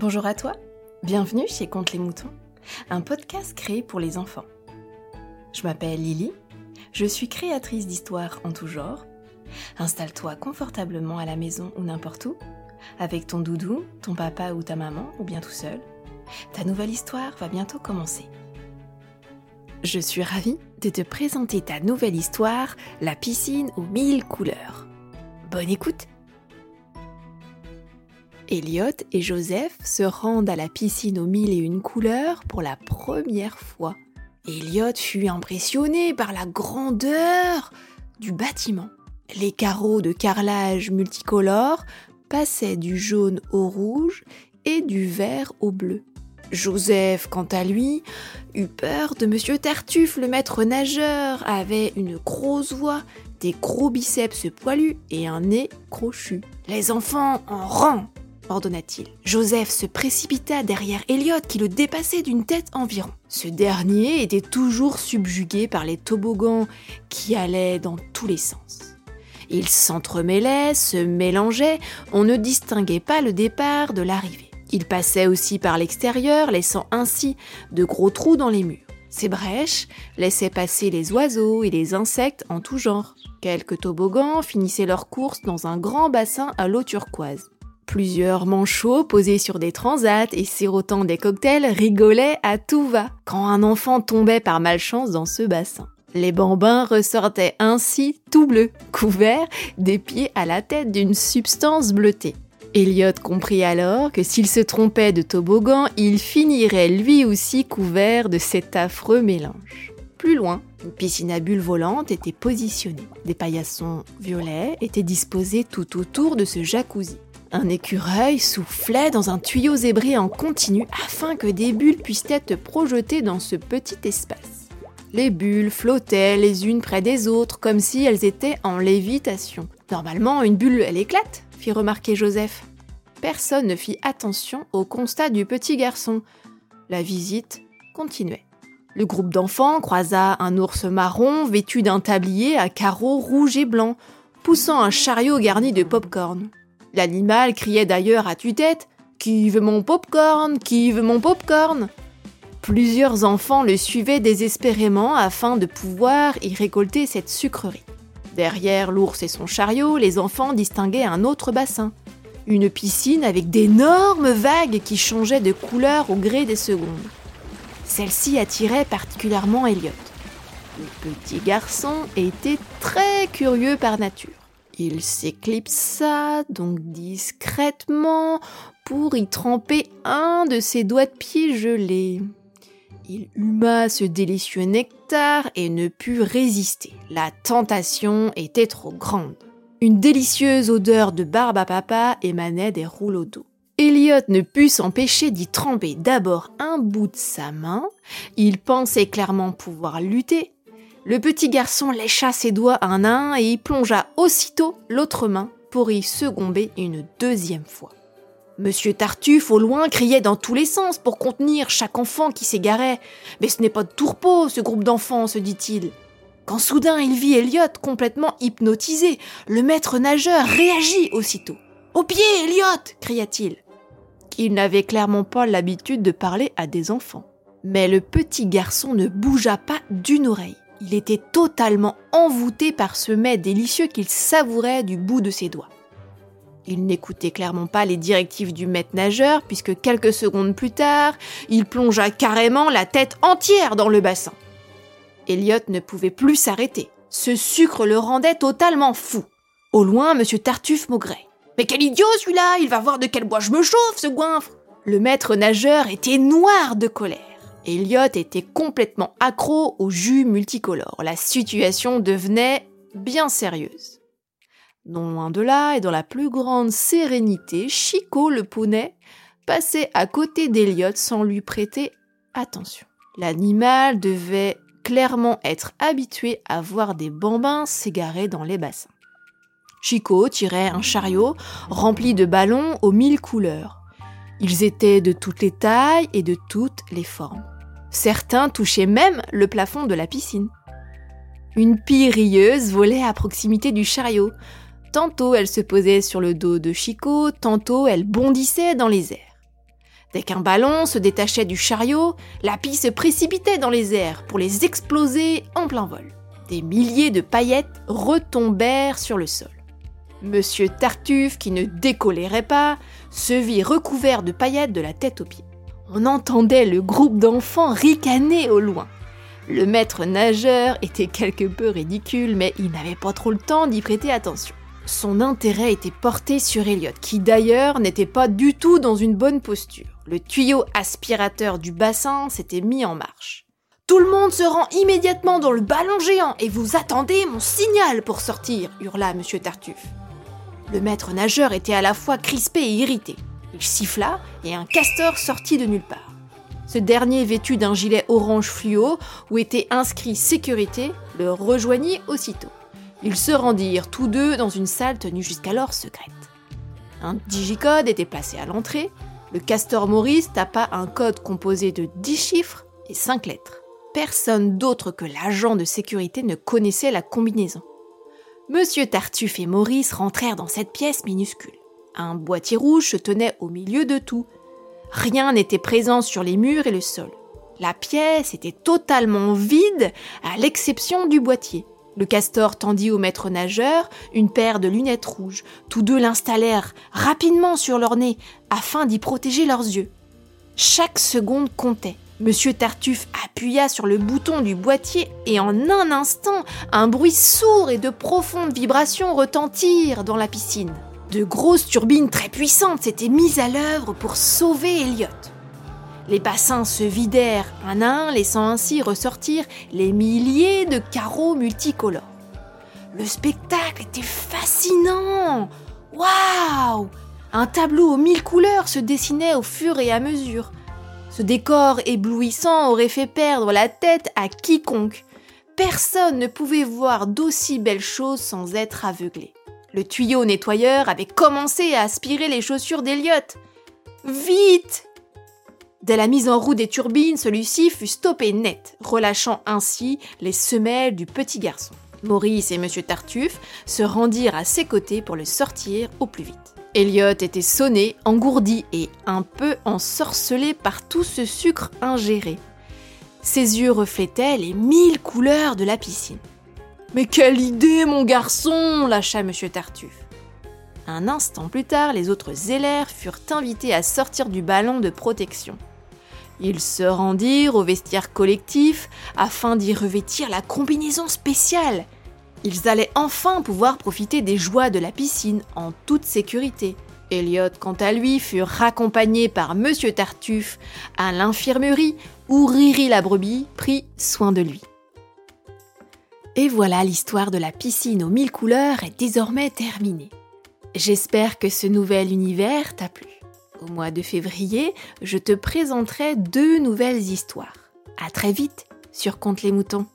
Bonjour à toi, bienvenue chez Conte les Moutons, un podcast créé pour les enfants. Je m'appelle Lily, je suis créatrice d'histoires en tout genre. Installe-toi confortablement à la maison ou n'importe où, avec ton doudou, ton papa ou ta maman, ou bien tout seul. Ta nouvelle histoire va bientôt commencer. Je suis ravie de te présenter ta nouvelle histoire, La piscine aux mille couleurs. Bonne écoute Elliot et Joseph se rendent à la piscine aux mille et une couleurs pour la première fois. Elliot fut impressionné par la grandeur du bâtiment. Les carreaux de carrelage multicolores passaient du jaune au rouge et du vert au bleu. Joseph, quant à lui, eut peur de Monsieur Tartuffe, le maître nageur, avait une grosse voix, des gros biceps poilus et un nez crochu. Les enfants en rang ordonna-t-il. Joseph se précipita derrière Elliot qui le dépassait d'une tête environ. Ce dernier était toujours subjugué par les toboggans qui allaient dans tous les sens. Ils s'entremêlaient, se mélangeaient, on ne distinguait pas le départ de l'arrivée. Ils passaient aussi par l'extérieur, laissant ainsi de gros trous dans les murs. Ces brèches laissaient passer les oiseaux et les insectes en tout genre. Quelques toboggans finissaient leur course dans un grand bassin à l'eau turquoise. Plusieurs manchots posés sur des transats et sirotant des cocktails rigolaient à tout va quand un enfant tombait par malchance dans ce bassin. Les bambins ressortaient ainsi tout bleus, couverts des pieds à la tête d'une substance bleutée. Elliot comprit alors que s'il se trompait de toboggan, il finirait lui aussi couvert de cet affreux mélange. Plus loin, une piscine à bulles volantes était positionnée. Des paillassons violets étaient disposés tout autour de ce jacuzzi. Un écureuil soufflait dans un tuyau zébré en continu afin que des bulles puissent être projetées dans ce petit espace. Les bulles flottaient les unes près des autres comme si elles étaient en lévitation. Normalement, une bulle, elle éclate, fit remarquer Joseph. Personne ne fit attention au constat du petit garçon. La visite continuait. Le groupe d'enfants croisa un ours marron vêtu d'un tablier à carreaux rouges et blancs, poussant un chariot garni de pop-corn. L'animal criait d'ailleurs à tue-tête Qui veut mon pop-corn? Qui veut mon pop-corn? Plusieurs enfants le suivaient désespérément afin de pouvoir y récolter cette sucrerie. Derrière l'ours et son chariot, les enfants distinguaient un autre bassin. Une piscine avec d'énormes vagues qui changeaient de couleur au gré des secondes. Celle-ci attirait particulièrement Elliot. Le petit garçon était très curieux par nature. Il s'éclipsa donc discrètement pour y tremper un de ses doigts de pied gelés. Il huma ce délicieux nectar et ne put résister. La tentation était trop grande. Une délicieuse odeur de barbe à papa émanait des rouleaux d'eau. Elliot ne put s'empêcher d'y tremper d'abord un bout de sa main. Il pensait clairement pouvoir lutter, le petit garçon lécha ses doigts un à un et y plongea aussitôt l'autre main pour y secomber une deuxième fois. Monsieur Tartuffe, au loin, criait dans tous les sens pour contenir chaque enfant qui s'égarait. Mais ce n'est pas de tourpeau, ce groupe d'enfants, se dit-il. Quand soudain il vit Elliot complètement hypnotisé, le maître nageur réagit aussitôt. Au pied, Elliot cria-t-il. Il n'avait clairement pas l'habitude de parler à des enfants. Mais le petit garçon ne bougea pas d'une oreille. Il était totalement envoûté par ce mets délicieux qu'il savourait du bout de ses doigts. Il n'écoutait clairement pas les directives du maître nageur, puisque quelques secondes plus tard, il plongea carrément la tête entière dans le bassin. Elliot ne pouvait plus s'arrêter. Ce sucre le rendait totalement fou. Au loin, M. Tartuffe maugrait. Mais quel idiot celui-là Il va voir de quel bois je me chauffe, ce goinfre Le maître nageur était noir de colère. Elliot était complètement accro au jus multicolore. La situation devenait bien sérieuse. Non loin de là, et dans la plus grande sérénité, Chico le poney passait à côté d'Elliot sans lui prêter attention. L'animal devait clairement être habitué à voir des bambins s'égarer dans les bassins. Chico tirait un chariot rempli de ballons aux mille couleurs. Ils étaient de toutes les tailles et de toutes les formes. Certains touchaient même le plafond de la piscine. Une pie rieuse volait à proximité du chariot. Tantôt elle se posait sur le dos de Chico, tantôt elle bondissait dans les airs. Dès qu'un ballon se détachait du chariot, la pie se précipitait dans les airs pour les exploser en plein vol. Des milliers de paillettes retombèrent sur le sol. Monsieur Tartuffe, qui ne décolérait pas, se vit recouvert de paillettes de la tête aux pieds. On entendait le groupe d'enfants ricaner au loin. Le maître nageur était quelque peu ridicule, mais il n'avait pas trop le temps d'y prêter attention. Son intérêt était porté sur Elliot, qui d'ailleurs n'était pas du tout dans une bonne posture. Le tuyau aspirateur du bassin s'était mis en marche. Tout le monde se rend immédiatement dans le ballon géant et vous attendez mon signal pour sortir, hurla M. Tartuffe. Le maître nageur était à la fois crispé et irrité. Il siffla et un castor sortit de nulle part. Ce dernier, vêtu d'un gilet orange fluo où était inscrit sécurité, le rejoignit aussitôt. Ils se rendirent tous deux dans une salle tenue jusqu'alors secrète. Un digicode était placé à l'entrée. Le castor Maurice tapa un code composé de 10 chiffres et 5 lettres. Personne d'autre que l'agent de sécurité ne connaissait la combinaison. Monsieur Tartuffe et Maurice rentrèrent dans cette pièce minuscule. Un boîtier rouge se tenait au milieu de tout. Rien n'était présent sur les murs et le sol. La pièce était totalement vide, à l'exception du boîtier. Le castor tendit au maître nageur une paire de lunettes rouges. Tous deux l'installèrent rapidement sur leur nez afin d'y protéger leurs yeux. Chaque seconde comptait. Monsieur Tartuffe appuya sur le bouton du boîtier et en un instant, un bruit sourd et de profondes vibrations retentirent dans la piscine. De grosses turbines très puissantes s'étaient mises à l'œuvre pour sauver Elliot. Les bassins se vidèrent un à un, laissant ainsi ressortir les milliers de carreaux multicolores. Le spectacle était fascinant. Waouh Un tableau aux mille couleurs se dessinait au fur et à mesure. Ce décor éblouissant aurait fait perdre la tête à quiconque. Personne ne pouvait voir d'aussi belles choses sans être aveuglé. Le tuyau nettoyeur avait commencé à aspirer les chaussures d'Eliott. Vite Dès la mise en roue des turbines, celui-ci fut stoppé net, relâchant ainsi les semelles du petit garçon. Maurice et M. Tartuffe se rendirent à ses côtés pour le sortir au plus vite. Elliot était sonné, engourdi et un peu ensorcelé par tout ce sucre ingéré. Ses yeux reflétaient les mille couleurs de la piscine. Mais quelle idée, mon garçon lâcha M. Tartuffe. Un instant plus tard, les autres élèves furent invités à sortir du ballon de protection. Ils se rendirent au vestiaire collectif afin d'y revêtir la combinaison spéciale ils allaient enfin pouvoir profiter des joies de la piscine en toute sécurité. Elliot, quant à lui, fut raccompagné par Monsieur Tartuffe à l'infirmerie où Riri la brebis prit soin de lui. Et voilà, l'histoire de la piscine aux mille couleurs est désormais terminée. J'espère que ce nouvel univers t'a plu. Au mois de février, je te présenterai deux nouvelles histoires. À très vite sur Compte les moutons.